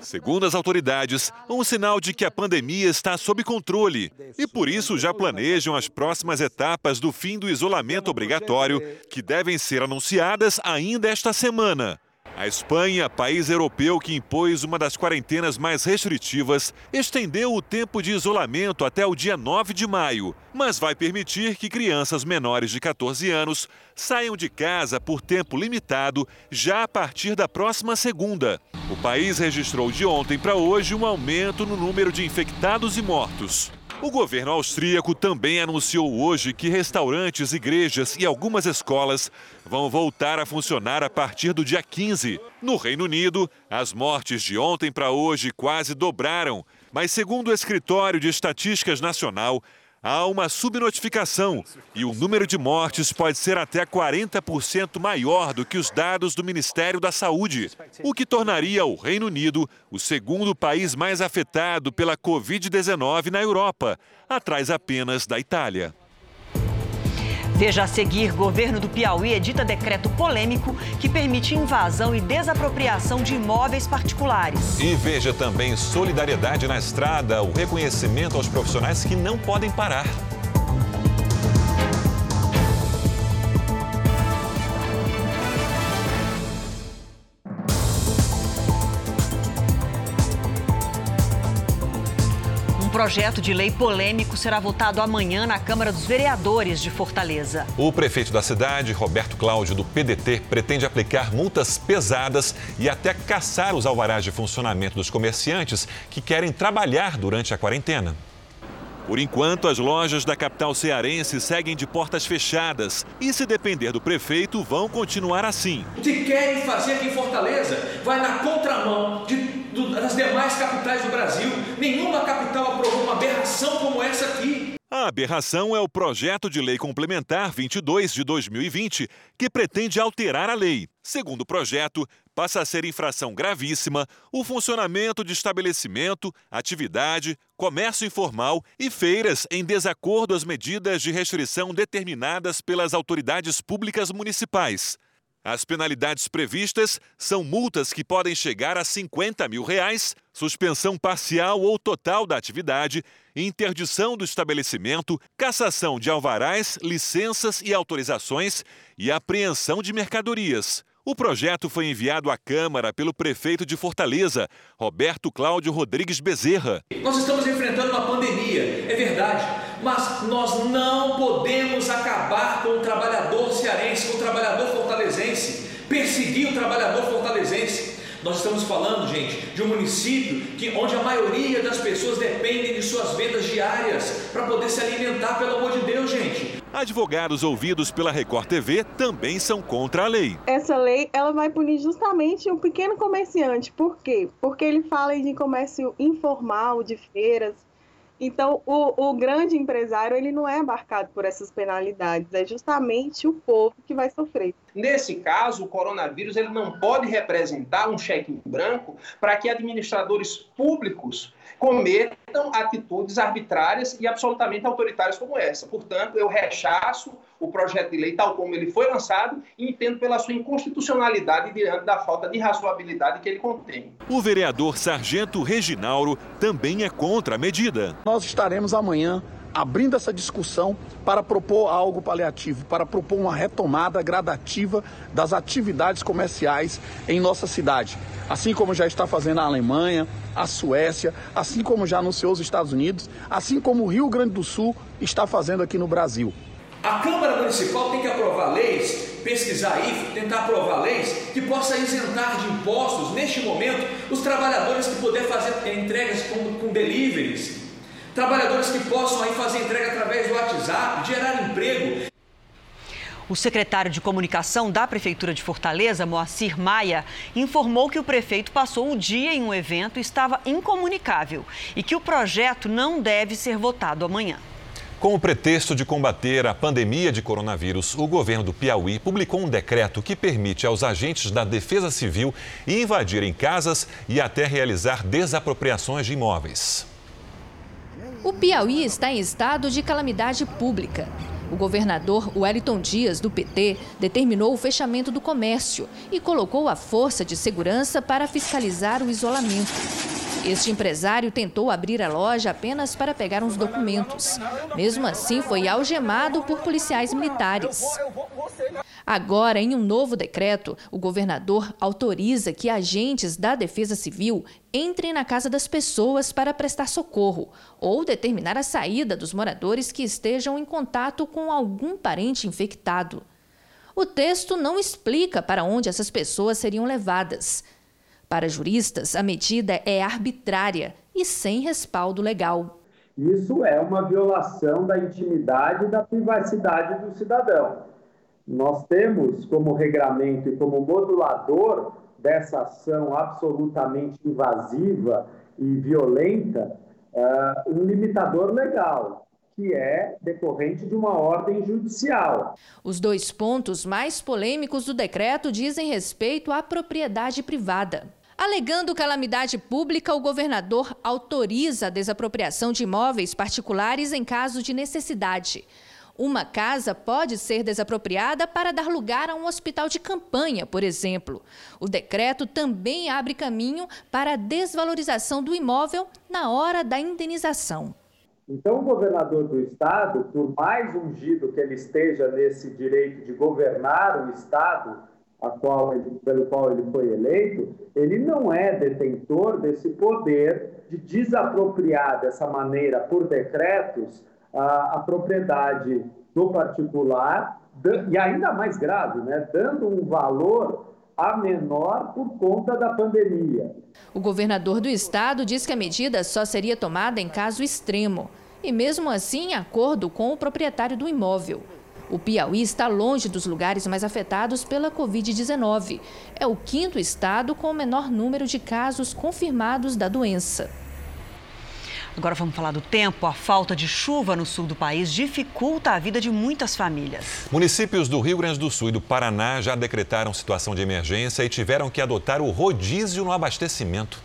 Segundo as autoridades, um sinal de que a pandemia está sob controle e por isso já planejam as próximas etapas do fim do isolamento obrigatório, que devem ser anunciadas ainda esta semana. A Espanha, país europeu que impôs uma das quarentenas mais restritivas, estendeu o tempo de isolamento até o dia 9 de maio, mas vai permitir que crianças menores de 14 anos saiam de casa por tempo limitado já a partir da próxima segunda. O país registrou de ontem para hoje um aumento no número de infectados e mortos. O governo austríaco também anunciou hoje que restaurantes, igrejas e algumas escolas vão voltar a funcionar a partir do dia 15. No Reino Unido, as mortes de ontem para hoje quase dobraram, mas segundo o Escritório de Estatísticas Nacional, há uma subnotificação e o número de mortes pode ser até 40% maior do que os dados do Ministério da Saúde, o que tornaria o Reino Unido o segundo país mais afetado pela Covid-19 na Europa, atrás apenas da Itália. Veja a seguir: governo do Piauí edita decreto polêmico que permite invasão e desapropriação de imóveis particulares. E veja também solidariedade na estrada, o reconhecimento aos profissionais que não podem parar. Projeto de lei polêmico será votado amanhã na Câmara dos Vereadores de Fortaleza. O prefeito da cidade, Roberto Cláudio, do PDT, pretende aplicar multas pesadas e até caçar os alvarás de funcionamento dos comerciantes que querem trabalhar durante a quarentena. Por enquanto, as lojas da capital cearense seguem de portas fechadas e, se depender do prefeito, vão continuar assim. O que querem fazer aqui em Fortaleza vai na contramão de do, das demais capitais do Brasil. Nenhuma capital aprovou uma aberração como essa aqui. A aberração é o projeto de lei complementar 22 de 2020, que pretende alterar a lei. Segundo o projeto, passa a ser infração gravíssima o funcionamento de estabelecimento, atividade, comércio informal e feiras em desacordo às medidas de restrição determinadas pelas autoridades públicas municipais. As penalidades previstas são multas que podem chegar a 50 mil reais, suspensão parcial ou total da atividade, interdição do estabelecimento, cassação de alvarás, licenças e autorizações e apreensão de mercadorias. O projeto foi enviado à Câmara pelo prefeito de Fortaleza, Roberto Cláudio Rodrigues Bezerra. Nós estamos enfrentando uma pandemia, é verdade, mas nós não podemos acabar com o trabalhador cearense, com o trabalhador perseguir o trabalhador fortalezense. Nós estamos falando, gente, de um município que, onde a maioria das pessoas dependem de suas vendas diárias para poder se alimentar, pelo amor de Deus, gente. Advogados ouvidos pela Record TV também são contra a lei. Essa lei ela vai punir justamente o pequeno comerciante. Por quê? Porque ele fala de comércio informal, de feiras, então, o, o, grande empresário ele não é abarcado por essas penalidades, é justamente o povo que vai sofrer. Nesse caso, o coronavírus ele não pode representar um cheque em branco para que administradores públicos cometam atitudes arbitrárias e absolutamente autoritárias como essa. Portanto, eu rechaço o projeto de lei tal como ele foi lançado e entendo pela sua inconstitucionalidade diante da falta de razoabilidade que ele contém. O vereador Sargento Reginauro também é contra a medida. Nós estaremos amanhã abrindo essa discussão para propor algo paliativo, para propor uma retomada gradativa das atividades comerciais em nossa cidade. Assim como já está fazendo a Alemanha, a Suécia, assim como já anunciou os Estados Unidos, assim como o Rio Grande do Sul está fazendo aqui no Brasil. A Câmara Municipal tem que aprovar leis, pesquisar aí, tentar aprovar leis que possa isentar de impostos, neste momento, os trabalhadores que puder fazer entregas com, com deliveries, trabalhadores que possam aí fazer entrega através do WhatsApp, gerar emprego. O secretário de comunicação da Prefeitura de Fortaleza, Moacir Maia, informou que o prefeito passou o dia em um evento e estava incomunicável e que o projeto não deve ser votado amanhã. Com o pretexto de combater a pandemia de coronavírus, o governo do Piauí publicou um decreto que permite aos agentes da Defesa Civil invadirem casas e até realizar desapropriações de imóveis. O Piauí está em estado de calamidade pública. O governador Wellington Dias, do PT, determinou o fechamento do comércio e colocou a força de segurança para fiscalizar o isolamento. Este empresário tentou abrir a loja apenas para pegar uns documentos. Mesmo assim, foi algemado por policiais militares. Agora, em um novo decreto, o governador autoriza que agentes da Defesa Civil entrem na casa das pessoas para prestar socorro ou determinar a saída dos moradores que estejam em contato com algum parente infectado. O texto não explica para onde essas pessoas seriam levadas. Para juristas, a medida é arbitrária e sem respaldo legal. Isso é uma violação da intimidade e da privacidade do cidadão. Nós temos como regramento e como modulador dessa ação absolutamente invasiva e violenta uh, um limitador legal, que é decorrente de uma ordem judicial. Os dois pontos mais polêmicos do decreto dizem respeito à propriedade privada. Alegando calamidade pública, o governador autoriza a desapropriação de imóveis particulares em caso de necessidade. Uma casa pode ser desapropriada para dar lugar a um hospital de campanha, por exemplo. O decreto também abre caminho para a desvalorização do imóvel na hora da indenização. Então, o governador do estado, por mais ungido que ele esteja nesse direito de governar o estado, qual ele, pelo qual ele foi eleito, ele não é detentor desse poder de desapropriar dessa maneira, por decretos, a, a propriedade do particular, e ainda mais grave, né, dando um valor a menor por conta da pandemia. O governador do estado diz que a medida só seria tomada em caso extremo, e mesmo assim acordo com o proprietário do imóvel. O Piauí está longe dos lugares mais afetados pela Covid-19. É o quinto estado com o menor número de casos confirmados da doença. Agora vamos falar do tempo. A falta de chuva no sul do país dificulta a vida de muitas famílias. Municípios do Rio Grande do Sul e do Paraná já decretaram situação de emergência e tiveram que adotar o rodízio no abastecimento.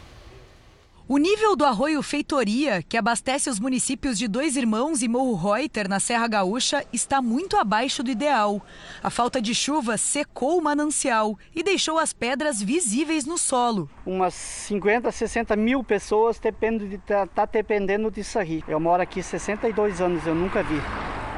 O nível do arroio Feitoria, que abastece os municípios de Dois Irmãos e Morro Reuter, na Serra Gaúcha, está muito abaixo do ideal. A falta de chuva secou o manancial e deixou as pedras visíveis no solo. Umas 50, 60 mil pessoas dependem de, tá, tá dependendo disso aí. Eu moro aqui 62 anos, eu nunca vi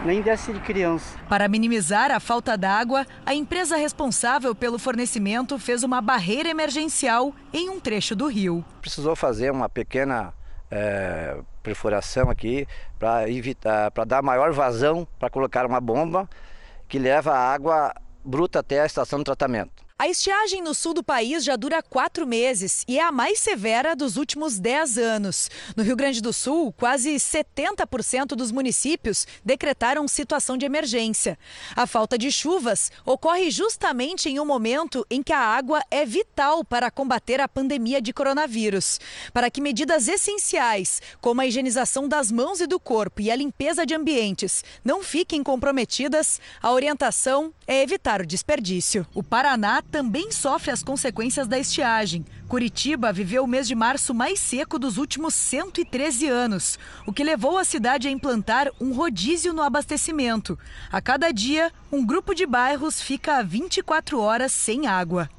nem desse de criança. Para minimizar a falta d'água, a empresa responsável pelo fornecimento fez uma barreira emergencial em um trecho do rio. Precisou fazer uma pequena é, perfuração aqui para evitar, para dar maior vazão, para colocar uma bomba que leva a água bruta até a estação de tratamento. A estiagem no sul do país já dura quatro meses e é a mais severa dos últimos dez anos. No Rio Grande do Sul, quase 70% dos municípios decretaram situação de emergência. A falta de chuvas ocorre justamente em um momento em que a água é vital para combater a pandemia de coronavírus. Para que medidas essenciais, como a higienização das mãos e do corpo e a limpeza de ambientes, não fiquem comprometidas, a orientação é evitar o desperdício. O Paraná também sofre as consequências da estiagem. Curitiba viveu o mês de março mais seco dos últimos 113 anos, o que levou a cidade a implantar um rodízio no abastecimento. A cada dia, um grupo de bairros fica 24 horas sem água.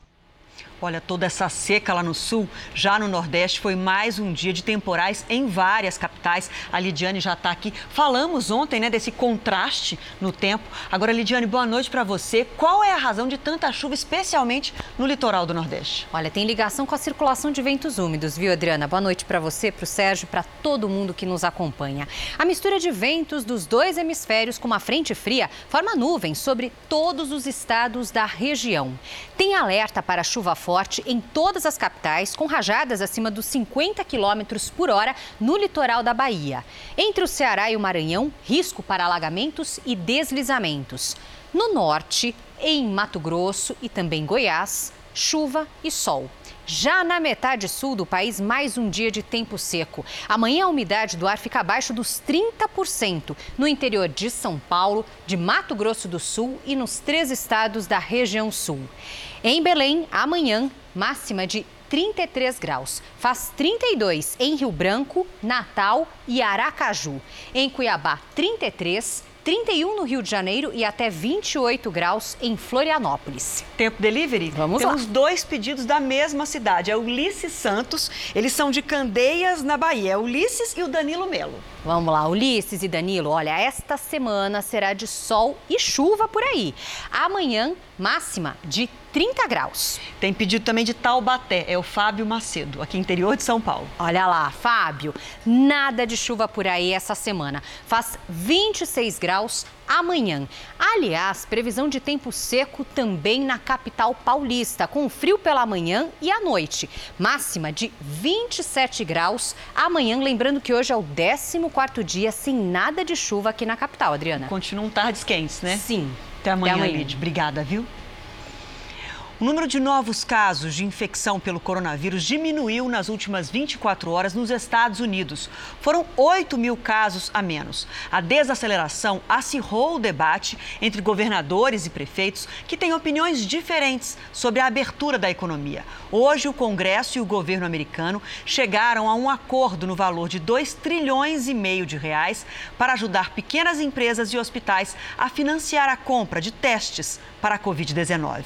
Olha, toda essa seca lá no sul, já no Nordeste, foi mais um dia de temporais em várias capitais. A Lidiane já está aqui. Falamos ontem, né, desse contraste no tempo. Agora, Lidiane, boa noite para você. Qual é a razão de tanta chuva, especialmente no litoral do Nordeste? Olha, tem ligação com a circulação de ventos úmidos, viu, Adriana? Boa noite para você, para o Sérgio, para todo mundo que nos acompanha. A mistura de ventos dos dois hemisférios com uma frente fria forma nuvens sobre todos os estados da região. Tem alerta para chuva forte forte em todas as capitais, com rajadas acima dos 50 km por hora no litoral da Bahia. Entre o Ceará e o Maranhão, risco para alagamentos e deslizamentos. No norte, em Mato Grosso e também Goiás, chuva e sol. Já na metade sul do país, mais um dia de tempo seco. Amanhã a umidade do ar fica abaixo dos 30% no interior de São Paulo, de Mato Grosso do Sul e nos três estados da região sul. Em Belém, amanhã, máxima de 33 graus. Faz 32 em Rio Branco, Natal e Aracaju. Em Cuiabá, 33 31 no Rio de Janeiro e até 28 graus em Florianópolis. Tempo delivery? Vamos Temos lá. dois pedidos da mesma cidade. É Ulisses Santos, eles são de Candeias, na Bahia. É Ulisses e o Danilo Melo. Vamos lá, Ulisses e Danilo, olha, esta semana será de sol e chuva por aí. Amanhã, máxima de 30 graus. Tem pedido também de Taubaté, é o Fábio Macedo, aqui interior de São Paulo. Olha lá, Fábio, nada de chuva por aí essa semana. Faz 26 graus amanhã. Aliás, previsão de tempo seco também na capital paulista, com frio pela manhã e à noite. Máxima de 27 graus amanhã, lembrando que hoje é o 14º dia sem nada de chuva aqui na capital, Adriana. Continuam tardes quentes, né? Sim. Até amanhã, Até amanhã. Lid. Obrigada, viu? O número de novos casos de infecção pelo coronavírus diminuiu nas últimas 24 horas nos Estados Unidos. Foram 8 mil casos a menos. A desaceleração acirrou o debate entre governadores e prefeitos que têm opiniões diferentes sobre a abertura da economia. Hoje, o Congresso e o governo americano chegaram a um acordo no valor de 2 trilhões e meio de reais para ajudar pequenas empresas e hospitais a financiar a compra de testes para a Covid-19.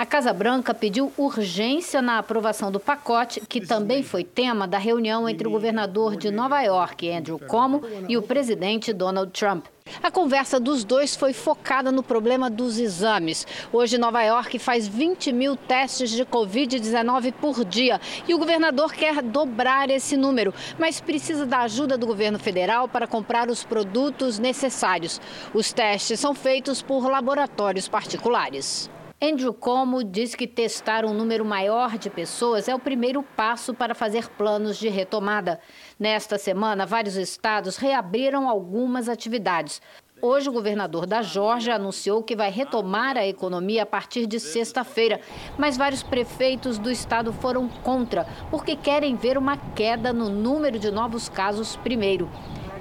A Casa Branca pediu urgência na aprovação do pacote, que também foi tema da reunião entre o governador de Nova York, Andrew Cuomo, e o presidente Donald Trump. A conversa dos dois foi focada no problema dos exames. Hoje, Nova York faz 20 mil testes de Covid-19 por dia e o governador quer dobrar esse número, mas precisa da ajuda do governo federal para comprar os produtos necessários. Os testes são feitos por laboratórios particulares. Andrew Como diz que testar um número maior de pessoas é o primeiro passo para fazer planos de retomada. Nesta semana, vários estados reabriram algumas atividades. Hoje, o governador da Geórgia anunciou que vai retomar a economia a partir de sexta-feira, mas vários prefeitos do estado foram contra, porque querem ver uma queda no número de novos casos primeiro.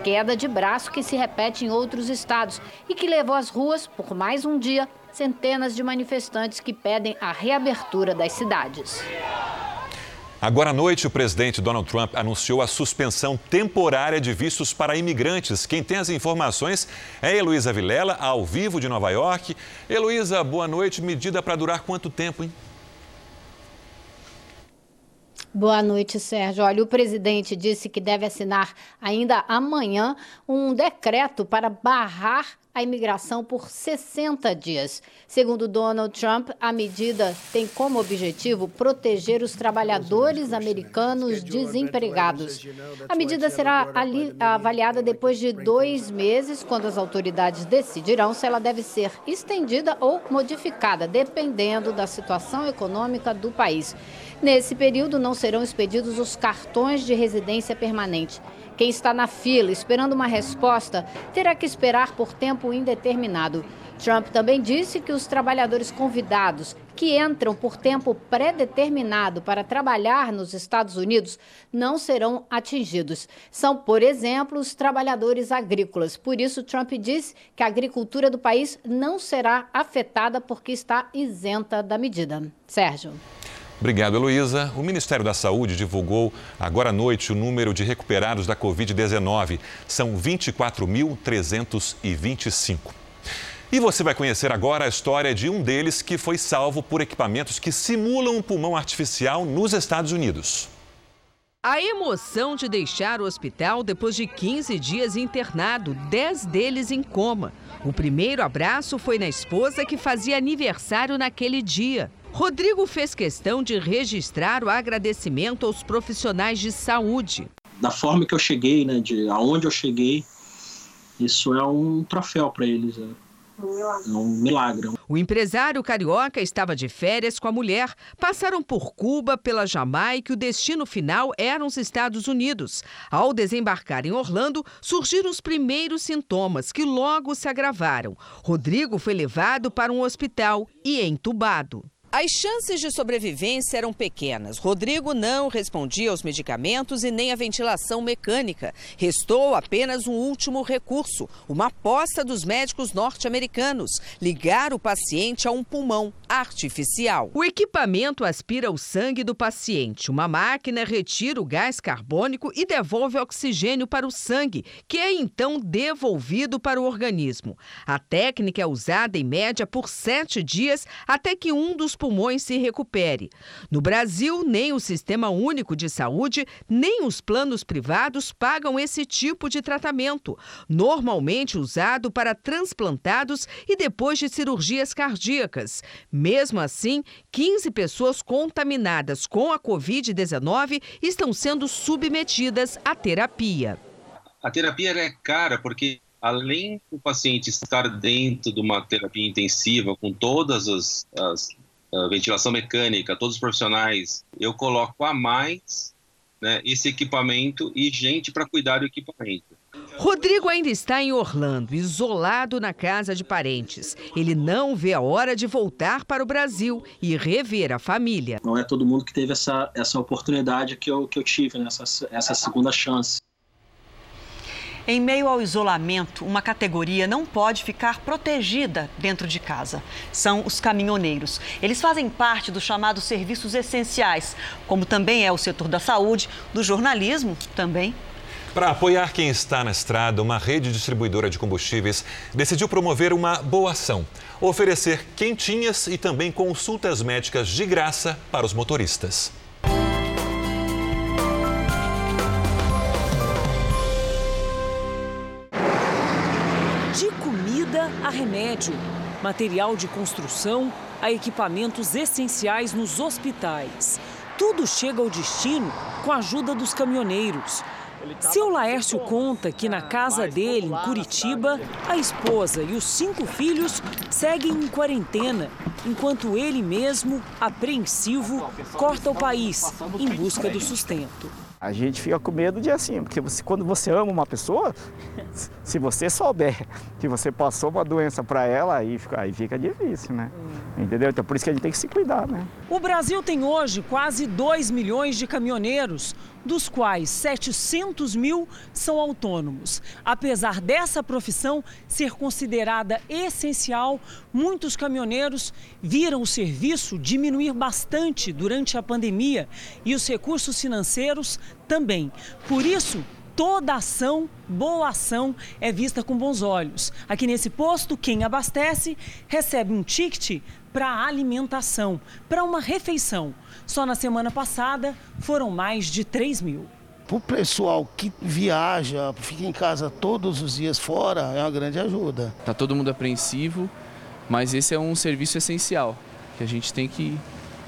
Queda de braço que se repete em outros estados e que levou às ruas, por mais um dia, centenas de manifestantes que pedem a reabertura das cidades. Agora à noite, o presidente Donald Trump anunciou a suspensão temporária de vistos para imigrantes. Quem tem as informações é Heloísa Vilela, ao vivo de Nova York. Heloísa, boa noite. Medida para durar quanto tempo, hein? Boa noite, Sérgio. Olha, o presidente disse que deve assinar ainda amanhã um decreto para barrar a imigração por 60 dias. Segundo Donald Trump, a medida tem como objetivo proteger os trabalhadores americanos desempregados. A medida será ali, avaliada depois de dois meses, quando as autoridades decidirão se ela deve ser estendida ou modificada, dependendo da situação econômica do país. Nesse período, não serão expedidos os cartões de residência permanente. Quem está na fila esperando uma resposta terá que esperar por tempo indeterminado. Trump também disse que os trabalhadores convidados que entram por tempo pré-determinado para trabalhar nos Estados Unidos não serão atingidos. São, por exemplo, os trabalhadores agrícolas. Por isso, Trump disse que a agricultura do país não será afetada porque está isenta da medida. Sérgio. Obrigado, Heloísa. O Ministério da Saúde divulgou agora à noite o número de recuperados da Covid-19. São 24.325. E você vai conhecer agora a história de um deles que foi salvo por equipamentos que simulam um pulmão artificial nos Estados Unidos. A emoção de deixar o hospital depois de 15 dias internado, 10 deles em coma. O primeiro abraço foi na esposa que fazia aniversário naquele dia. Rodrigo fez questão de registrar o agradecimento aos profissionais de saúde. Da forma que eu cheguei, né, de aonde eu cheguei, isso é um troféu para eles. Né? É um milagre. O empresário carioca estava de férias com a mulher. Passaram por Cuba, pela Jamaica e o destino final eram os Estados Unidos. Ao desembarcar em Orlando, surgiram os primeiros sintomas, que logo se agravaram. Rodrigo foi levado para um hospital e entubado. As chances de sobrevivência eram pequenas. Rodrigo não respondia aos medicamentos e nem à ventilação mecânica. Restou apenas um último recurso: uma aposta dos médicos norte-americanos: ligar o paciente a um pulmão artificial. O equipamento aspira o sangue do paciente. Uma máquina retira o gás carbônico e devolve oxigênio para o sangue, que é então devolvido para o organismo. A técnica é usada em média por sete dias até que um dos pulmões se recupere. No Brasil, nem o Sistema Único de Saúde, nem os planos privados pagam esse tipo de tratamento, normalmente usado para transplantados e depois de cirurgias cardíacas. Mesmo assim, 15 pessoas contaminadas com a Covid-19 estão sendo submetidas à terapia. A terapia é cara porque além do paciente estar dentro de uma terapia intensiva com todas as, as ventilação mecânica, todos os profissionais, eu coloco a mais né, esse equipamento e gente para cuidar do equipamento. Rodrigo ainda está em Orlando, isolado na casa de parentes. Ele não vê a hora de voltar para o Brasil e rever a família. Não é todo mundo que teve essa, essa oportunidade que eu, que eu tive, né? essa, essa segunda chance. Em meio ao isolamento, uma categoria não pode ficar protegida dentro de casa. São os caminhoneiros. Eles fazem parte dos chamados serviços essenciais, como também é o setor da saúde, do jornalismo também. Para apoiar quem está na estrada, uma rede distribuidora de combustíveis decidiu promover uma boa ação: oferecer quentinhas e também consultas médicas de graça para os motoristas. A remédio, material de construção a equipamentos essenciais nos hospitais. Tudo chega ao destino com a ajuda dos caminhoneiros. Seu Laércio conta que na casa dele, em Curitiba, a esposa e os cinco filhos seguem em quarentena, enquanto ele mesmo, apreensivo, corta o país em busca do sustento. A gente fica com medo de assim, porque você, quando você ama uma pessoa, se você souber que você passou uma doença para ela, aí fica, aí fica difícil, né? Hum. Entendeu? Então por isso que a gente tem que se cuidar, né? O Brasil tem hoje quase 2 milhões de caminhoneiros dos quais 700 mil são autônomos. Apesar dessa profissão ser considerada essencial, muitos caminhoneiros viram o serviço diminuir bastante durante a pandemia e os recursos financeiros também. Por isso, toda ação, boa ação, é vista com bons olhos. Aqui nesse posto, quem abastece recebe um ticket para alimentação, para uma refeição. Só na semana passada foram mais de 3 mil. Para o pessoal que viaja, fica em casa todos os dias fora, é uma grande ajuda. Está todo mundo apreensivo, mas esse é um serviço essencial, que a gente tem que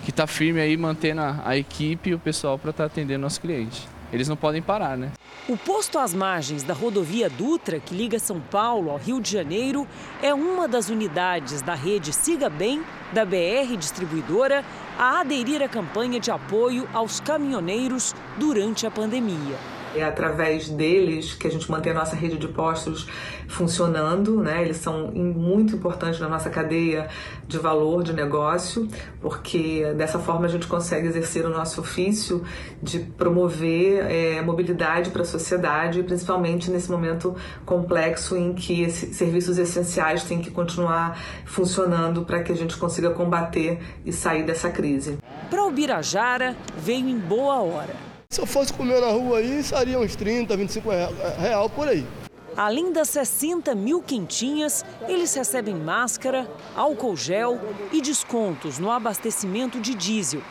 estar tá firme aí, mantendo a, a equipe e o pessoal para estar tá atendendo nosso cliente eles não podem parar, né? O posto às margens da rodovia Dutra, que liga São Paulo ao Rio de Janeiro, é uma das unidades da rede Siga Bem, da BR Distribuidora, a aderir à campanha de apoio aos caminhoneiros durante a pandemia. É através deles que a gente mantém a nossa rede de postos funcionando, né? Eles são muito importantes na nossa cadeia de valor de negócio, porque dessa forma a gente consegue exercer o nosso ofício de promover é, mobilidade para a sociedade, principalmente nesse momento complexo em que esses serviços essenciais têm que continuar funcionando para que a gente consiga combater e sair dessa crise. Para o Birajara, veio em boa hora se eu fosse comer na rua aí, seria uns 30, 25 real, real por aí. Além das 60 mil quentinhas, eles recebem máscara, álcool gel e descontos no abastecimento de diesel.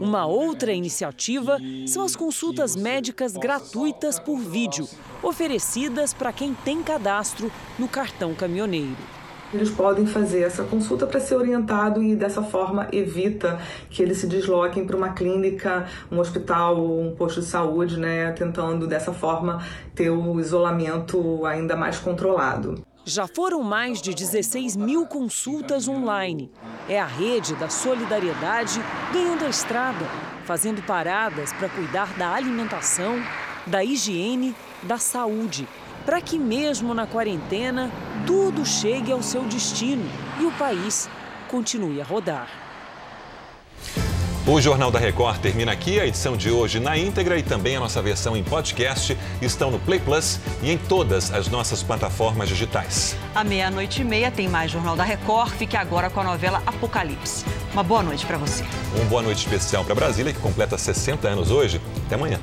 Uma outra iniciativa são as consultas médicas gratuitas por vídeo, oferecidas para quem tem cadastro no cartão caminhoneiro eles podem fazer essa consulta para ser orientado e dessa forma evita que eles se desloquem para uma clínica, um hospital ou um posto de saúde, né, tentando dessa forma ter o isolamento ainda mais controlado. Já foram mais de 16 mil consultas online. É a rede da solidariedade ganhando a estrada, fazendo paradas para cuidar da alimentação, da higiene, da saúde para que, mesmo na quarentena, tudo chegue ao seu destino e o país continue a rodar. O Jornal da Record termina aqui. A edição de hoje na íntegra e também a nossa versão em podcast estão no Play Plus e em todas as nossas plataformas digitais. À meia-noite e meia tem mais Jornal da Record. Fique agora com a novela Apocalipse. Uma boa noite para você. Uma boa noite especial para Brasília, que completa 60 anos hoje. Até amanhã.